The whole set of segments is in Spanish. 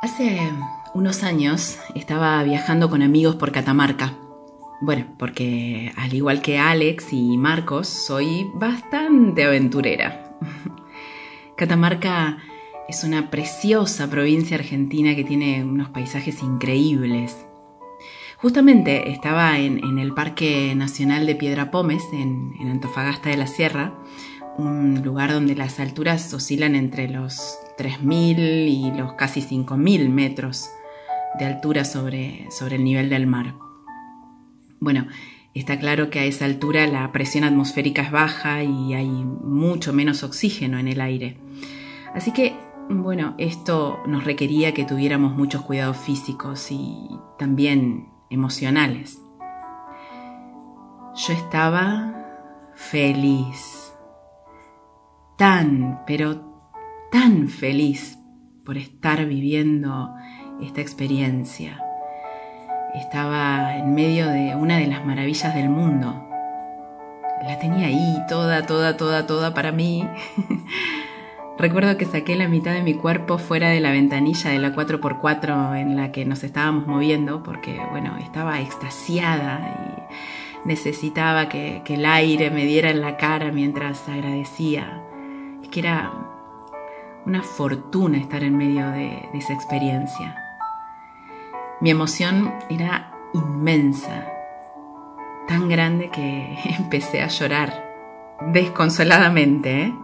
Hace unos años estaba viajando con amigos por Catamarca. Bueno, porque al igual que Alex y Marcos, soy bastante aventurera. Catamarca es una preciosa provincia argentina que tiene unos paisajes increíbles. Justamente estaba en, el Parque Nacional de Piedra Pómez, en, en Antofagasta de la Sierra, un lugar donde las alturas oscilan entre los 3.000 y los casi 5.000 metros de altura sobre, sobre el nivel del mar. Bueno, está claro que a esa altura la presión atmosférica es baja y hay mucho menos oxígeno en el aire. Así que, bueno, esto nos requería que tuviéramos muchos cuidados físicos y también emocionales. Yo estaba feliz, tan, pero tan feliz por estar viviendo esta experiencia. Estaba en medio de una de las maravillas del mundo. La tenía ahí, toda, toda, toda, toda para mí. Recuerdo que saqué la mitad de mi cuerpo fuera de la ventanilla de la 4x4 en la que nos estábamos moviendo porque, bueno, estaba extasiada y necesitaba que, que el aire me diera en la cara mientras agradecía. Es que era una fortuna estar en medio de, esa experiencia. Mi emoción era inmensa, tan grande que empecé a llorar, desconsoladamente. ¿eh?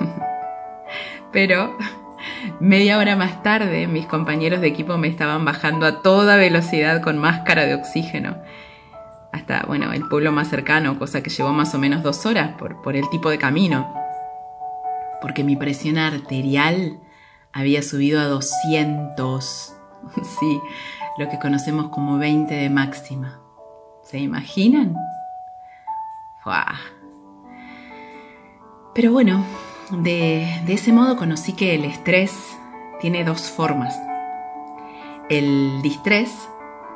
Pero media hora más tarde mis compañeros de equipo me estaban bajando a toda velocidad con máscara de oxígeno hasta bueno, el pueblo más cercano, cosa que llevó más o menos dos horas por, por el tipo de camino porque mi presión arterial había subido a 200. Sí, lo que conocemos como 20 de máxima. ¿Se imaginan? Pero bueno, de, de ese modo conocí que el estrés tiene dos formas. El distrés,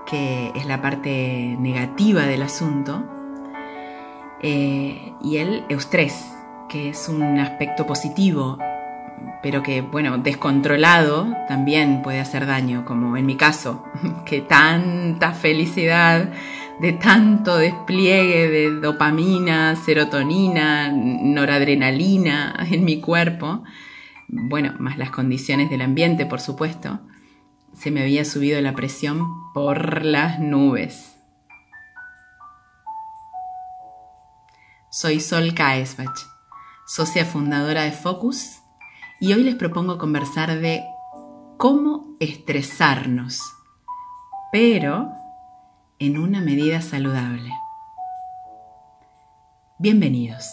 que es la parte negativa del asunto, eh, y el eustrés, que es un aspecto positivo, pero que, bueno, descontrolado también puede hacer daño, como en mi caso, que tanta felicidad, de tanto despliegue de dopamina, serotonina, noradrenalina en mi cuerpo, bueno, más las condiciones del ambiente, por supuesto, se me había subido la presión por las nubes. Soy Sol Kaesbach socia fundadora de Focus, y hoy les propongo conversar de cómo estresarnos, pero en una medida saludable. Bienvenidos.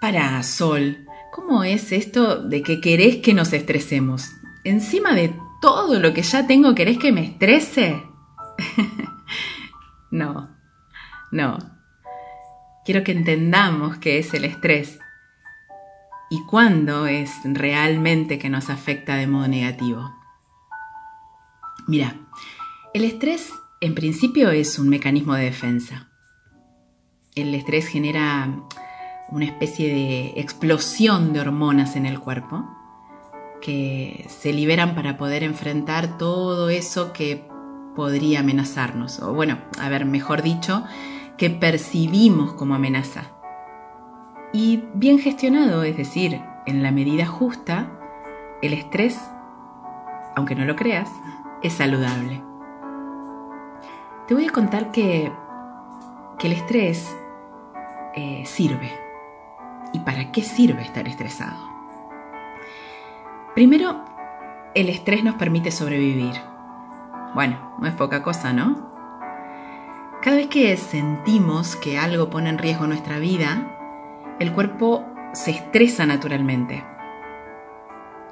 Para Sol, ¿cómo es esto de que querés que nos estresemos? Encima de todo lo que ya tengo, ¿querés que me estrese? no, no, quiero que entendamos qué es el estrés y cuándo es realmente que nos afecta de modo negativo. Mira, el estrés en principio es un mecanismo de defensa. El estrés genera una especie de explosión de hormonas en el cuerpo que se liberan para poder enfrentar todo eso que podría amenazarnos. O bueno, a ver, mejor dicho, que percibimos como amenaza. Y bien gestionado, es decir, en la medida justa, el estrés, aunque no lo creas, es saludable. Te voy a contar que, que el estrés eh, sirve. ¿Y para qué sirve estar estresado? Primero, el estrés nos permite sobrevivir. Bueno, no es poca cosa, ¿no? Cada vez que sentimos que algo pone en riesgo nuestra vida, el cuerpo se estresa naturalmente.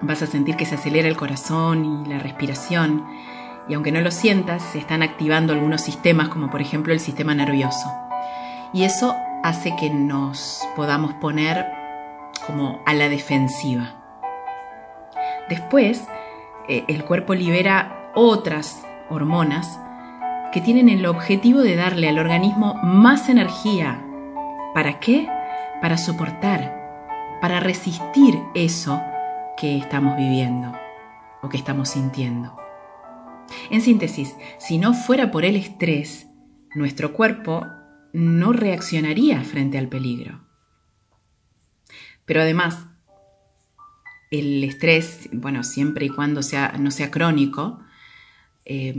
Vas a sentir que se acelera el corazón y la respiración, y aunque no lo sientas, se están activando algunos sistemas, como por ejemplo el sistema nervioso. Y eso hace que nos podamos poner como a la defensiva. Después, eh, el cuerpo libera otras hormonas que tienen el objetivo de darle al organismo más energía. ¿Para qué? Para soportar, para resistir eso que estamos viviendo o que estamos sintiendo. En síntesis, si no fuera por el estrés, nuestro cuerpo no reaccionaría frente al peligro. Pero además, el estrés, bueno, siempre y cuando sea, no sea crónico, eh,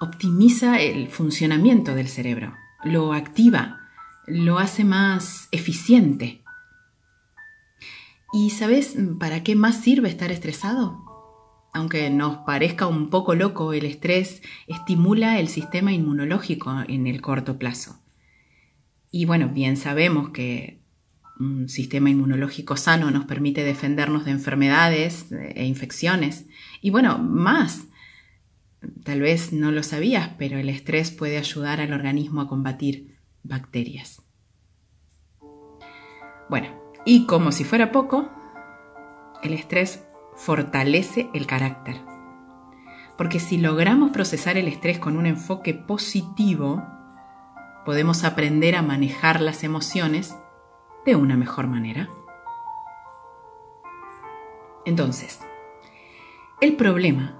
optimiza el funcionamiento del cerebro, lo activa, lo hace más eficiente. ¿Y sabes para qué más sirve estar estresado? Aunque nos parezca un poco loco, el estrés estimula el sistema inmunológico en el corto plazo. Y bueno, bien sabemos que un sistema inmunológico sano nos permite defendernos de enfermedades e infecciones. Y bueno, más. Tal vez no lo sabías, pero el estrés puede ayudar al organismo a combatir bacterias. Bueno, y como si fuera poco, el estrés fortalece el carácter. Porque si logramos procesar el estrés con un enfoque positivo, podemos aprender a manejar las emociones de una mejor manera. Entonces, el problema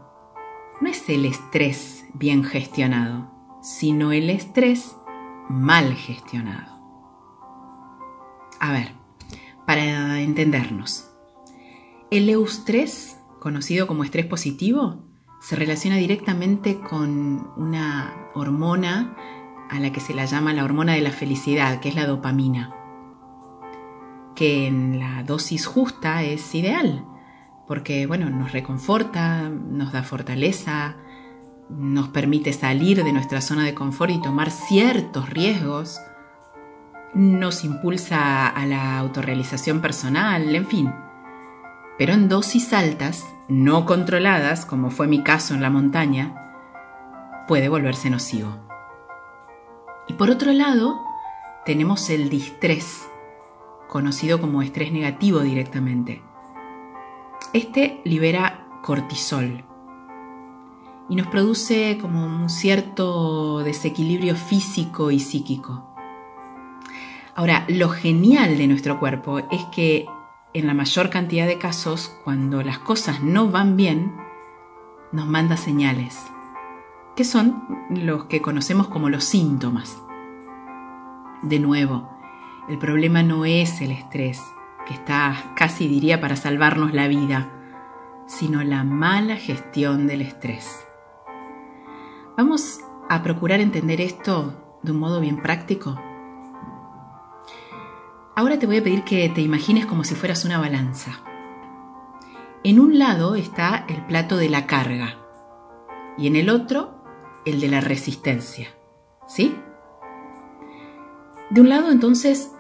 no es el estrés bien gestionado, sino el estrés mal gestionado. A ver, para entendernos, el eustrés, conocido como estrés positivo, se relaciona directamente con una hormona a la que se la llama la hormona de la felicidad, que es la dopamina, que en la dosis justa es ideal, porque bueno, nos reconforta, nos da fortaleza, nos permite salir de nuestra zona de confort y tomar ciertos riesgos, nos impulsa a la autorrealización personal, en fin pero en dosis altas, no controladas, como fue mi caso en la montaña, puede volverse nocivo. Y por otro lado, tenemos el distrés, conocido como estrés negativo directamente. Este libera cortisol y nos produce como un cierto desequilibrio físico y psíquico. Ahora, lo genial de nuestro cuerpo es que en la mayor cantidad de casos, cuando las cosas no van bien, nos manda señales, que son los que conocemos como los síntomas. De nuevo, el problema no es el estrés, que está casi diría para salvarnos la vida, sino la mala gestión del estrés. Vamos a procurar entender esto de un modo bien práctico Ahora te voy a pedir que te imagines como si fueras una balanza. En un lado está el plato de la carga y en el otro el de la resistencia. ¿Sí? De un lado entonces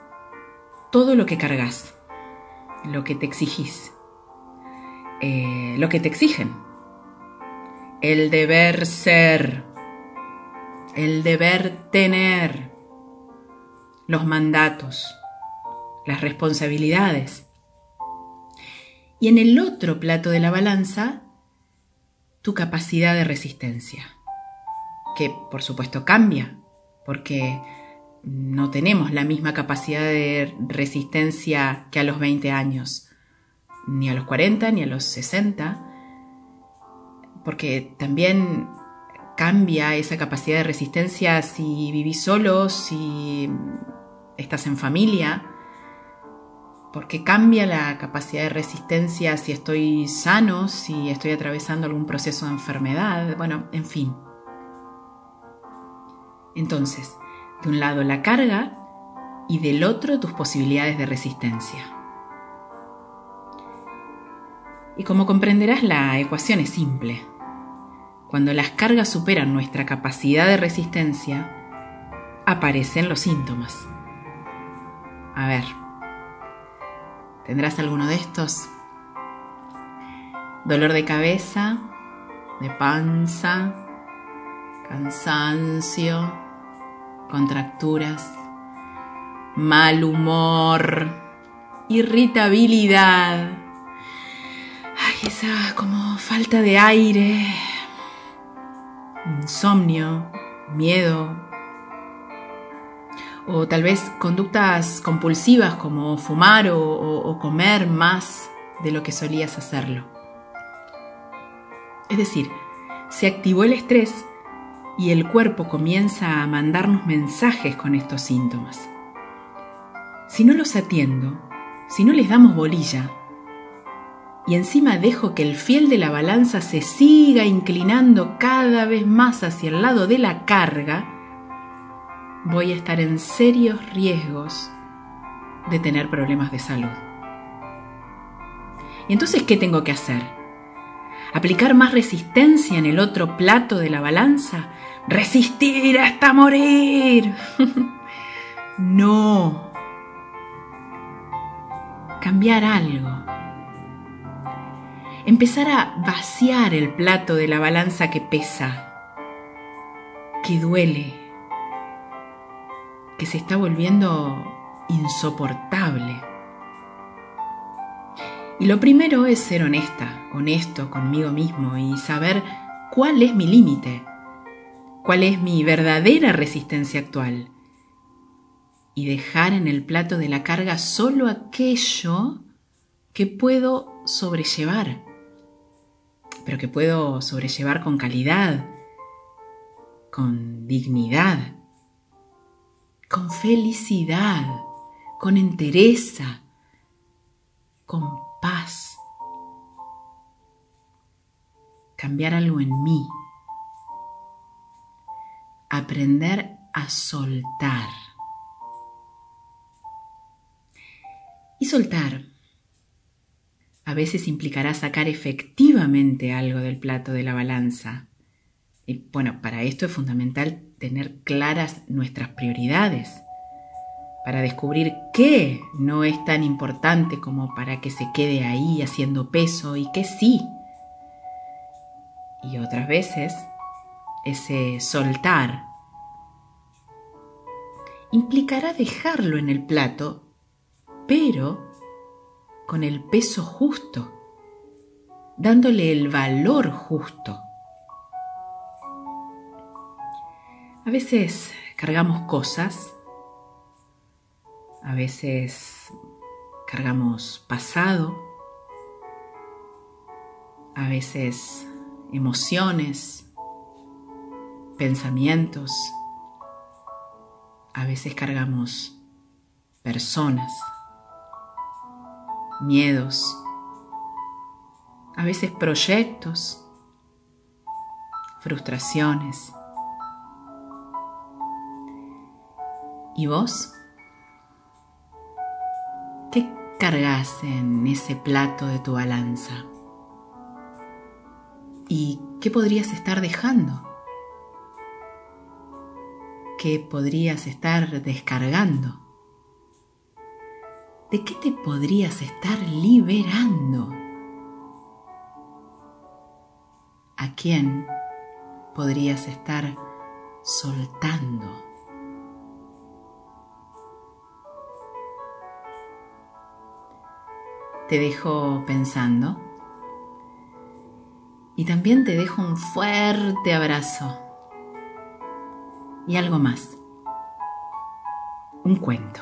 todo lo que cargas, lo que te exigís, eh, lo que te exigen, el deber ser, el deber tener, los mandatos, las responsabilidades. Y en el otro plato de la balanza, tu capacidad de resistencia, que por supuesto cambia, porque no tenemos la misma capacidad de resistencia que a los 20 años, ni a los 40, ni a los 60, porque también cambia esa capacidad de resistencia si vivís solo, si estás en familia, porque cambia la capacidad de resistencia si estoy sano, si estoy atravesando algún proceso de enfermedad, bueno, en fin. Entonces, de un lado la carga y del otro tus posibilidades de resistencia. Y como comprenderás, la ecuación es simple. Cuando las cargas superan nuestra capacidad de resistencia, aparecen los síntomas. A ver, ¿Tendrás alguno de estos? Dolor de cabeza, de panza, cansancio, contracturas, mal humor, irritabilidad. Ay, esa como falta de aire, insomnio, miedo, o tal vez conductas compulsivas como fumar o, comer más de lo que solías hacerlo. Es decir, se activó el estrés y el cuerpo comienza a mandarnos mensajes con estos síntomas. Si no los atiendo, si no les damos bolilla, y encima dejo que el fiel de la balanza se siga inclinando cada vez más hacia el lado de la carga, voy a estar en serios riesgos de tener problemas de salud. ¿Y entonces qué tengo que hacer? ¿Aplicar más resistencia en el otro plato de la balanza? ¿Resistir hasta morir? no. Cambiar algo empezar a vaciar el plato de la balanza que pesa, que duele, que se está volviendo insoportable. Y lo primero es ser honesta, honesto conmigo mismo y saber cuál es mi límite, cuál es mi verdadera resistencia actual. Y dejar en el plato de la carga solo aquello que puedo sobrellevar pero que puedo sobrellevar con calidad, con dignidad, con felicidad, con entereza, con Cambiar algo en mí. Aprender a soltar. Y soltar a veces implicará sacar efectivamente algo del plato de la balanza. Y bueno, para esto es fundamental tener claras nuestras prioridades, para descubrir qué no es tan importante como para que se quede ahí haciendo peso y qué sí. Y otras veces, ese soltar implicará dejarlo en el plato, pero con el peso justo, dándole el valor justo. A veces cargamos cosas, a veces cargamos pasado, a veces emociones, pensamientos, a veces cargamos personas miedos, a veces proyectos, frustraciones. ¿Y vos? ¿Qué cargas en ese plato de tu balanza? ¿Y qué podrías estar dejando? ¿Qué podrías estar descargando? ¿de qué te podrías estar liberando? ¿A quién podrías estar soltando? Te dejo pensando y también te dejo un fuerte abrazo y algo más, un cuento.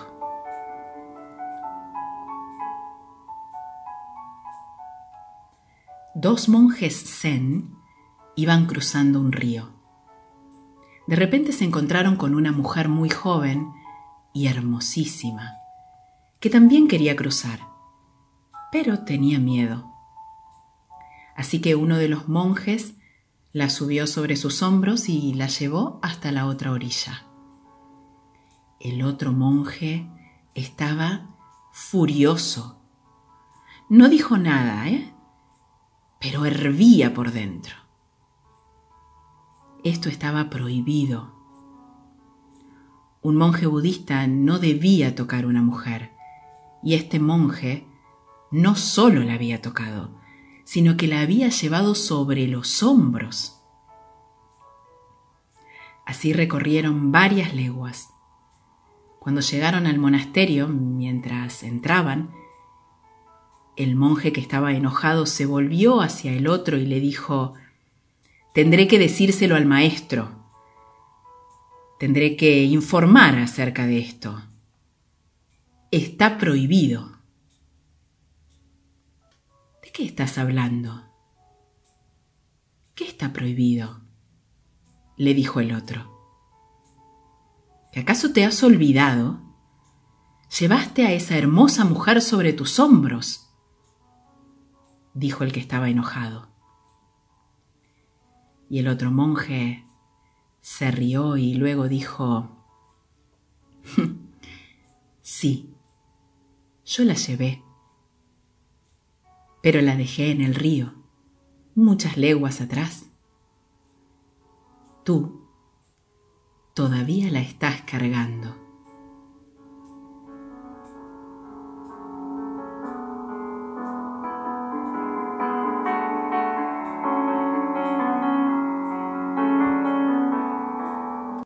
dos monjes zen iban cruzando un río. De repente se encontraron con una mujer muy joven y hermosísima, que también quería cruzar, pero tenía miedo. Así que uno de los monjes la subió sobre sus hombros y la llevó hasta la otra orilla. El otro monje estaba furioso. No dijo nada, ¿eh? pero hervía por dentro. Esto estaba prohibido. Un monje budista no debía tocar a una mujer, y este monje no solo la había tocado, sino que la había llevado sobre los hombros. Así recorrieron varias leguas. Cuando llegaron al monasterio, mientras entraban, el monje que estaba enojado se volvió hacia el otro y le dijo, Tendré que decírselo al maestro. Tendré que informar acerca de esto. Está prohibido. ¿De qué estás hablando? ¿Qué está prohibido? le dijo el otro. ¿Que acaso te has olvidado? Llevaste a esa hermosa mujer sobre tus hombros, dijo el que estaba enojado. Y el otro monje se rió y luego dijo, sí, yo la llevé, pero la dejé en el río, muchas leguas atrás. Tú todavía la estás cargando.